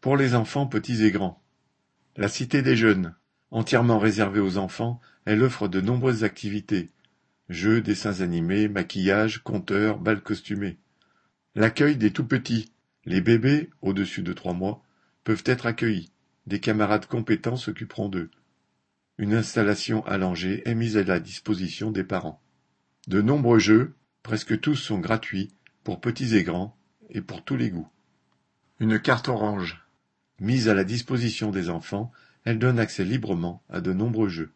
Pour les enfants petits et grands. La Cité des Jeunes. Entièrement réservée aux enfants, elle offre de nombreuses activités. Jeux, dessins animés, maquillage, conteurs, bals costumés. L'accueil des tout-petits. Les bébés, au-dessus de trois mois, peuvent être accueillis. Des camarades compétents s'occuperont d'eux. Une installation allongée est mise à la disposition des parents. De nombreux jeux, presque tous sont gratuits, pour petits et grands, et pour tous les goûts. Une carte orange. Mise à la disposition des enfants, elle donne accès librement à de nombreux jeux.